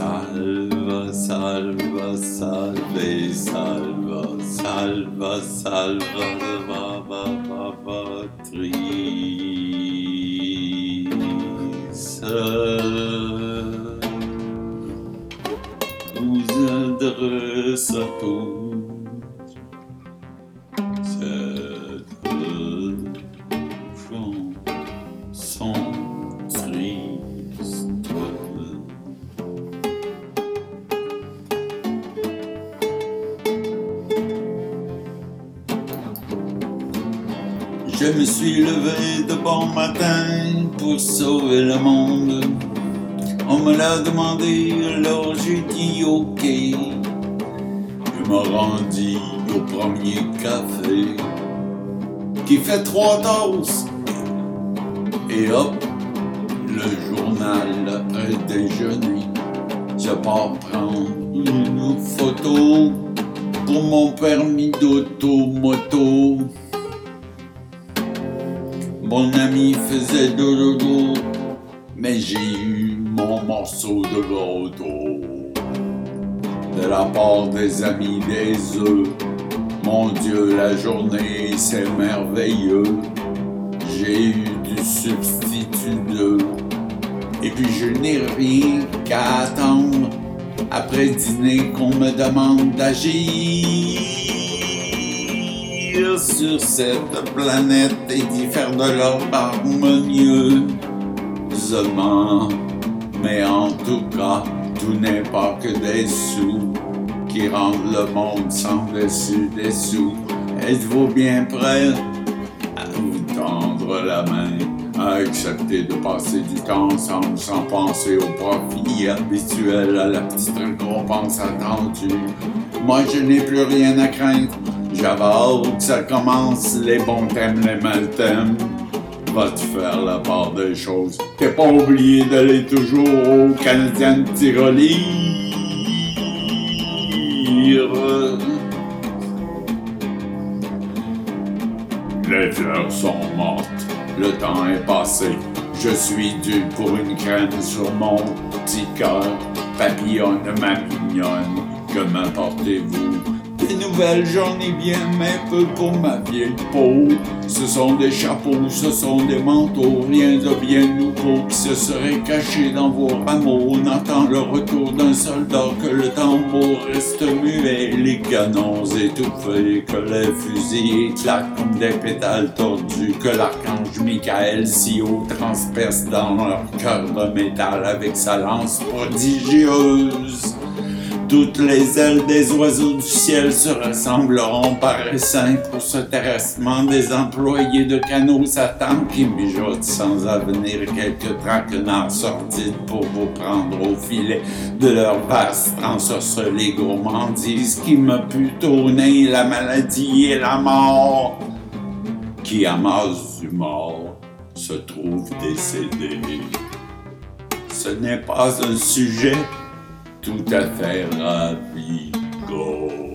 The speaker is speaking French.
salva, salva, salve, salva, salva, salva, vava, vava, tris. Nous adressons Je me suis levé de bon matin pour sauver le monde. On me l'a demandé, alors j'ai dit ok. Je me rendis au premier café qui fait trois tasses. Et hop, le journal est déjeuné. Je pars prendre une photo pour mon permis d'auto-moto. Mon ami faisait dodo, mais j'ai eu mon morceau de gâteau. De la part des amis des œufs, mon Dieu, la journée c'est merveilleux. J'ai eu du substitut de, et puis je n'ai rien qu'à attendre après dîner qu'on me demande d'agir sur cette planète et d'y faire de l'ordre harmonieusement. Mais en tout cas, tout n'est pas que des sous qui rendent le monde sans dessus dessous. Êtes-vous bien prêts à vous tendre la main, à accepter de passer du temps ensemble sans penser au profit habituel, à la petite récompense attendue? Moi, je n'ai plus rien à craindre. J'avais que ça commence, les bons thèmes, les mal thèmes. Va-tu faire la part des choses? T'es pas oublié d'aller toujours au Canadien Tirolire. Les fleurs sont mortes, le temps est passé. Je suis dû pour une crème sur mon petit cœur. Papillonne, ma mignonne, que m'apportez-vous? Des nouvelles, j'en ai bien, mais peu pour ma vieille peau. Ce sont des chapeaux, ce sont des manteaux, rien de bien nouveau qui se serait caché dans vos rameaux. On attend le retour d'un soldat, que le tambour reste muet, les canons étouffés, que les fusils éclatent comme des pétales tordus, que l'archange Michael si haut transperce dans leur cœur de métal avec sa lance prodigieuse. Toutes les ailes des oiseaux du ciel se rassembleront par essaim pour ce terrassement. Des employés de canaux Satan qui mijotent sans avenir. Quelques traquenards sortis pour vous prendre au filet de leur vaste ensorcelés gourmandise qui me pue tourner la maladie et la mort? Qui amasse du mort se trouve décédé? Ce n'est pas un sujet tout à fait ravigo.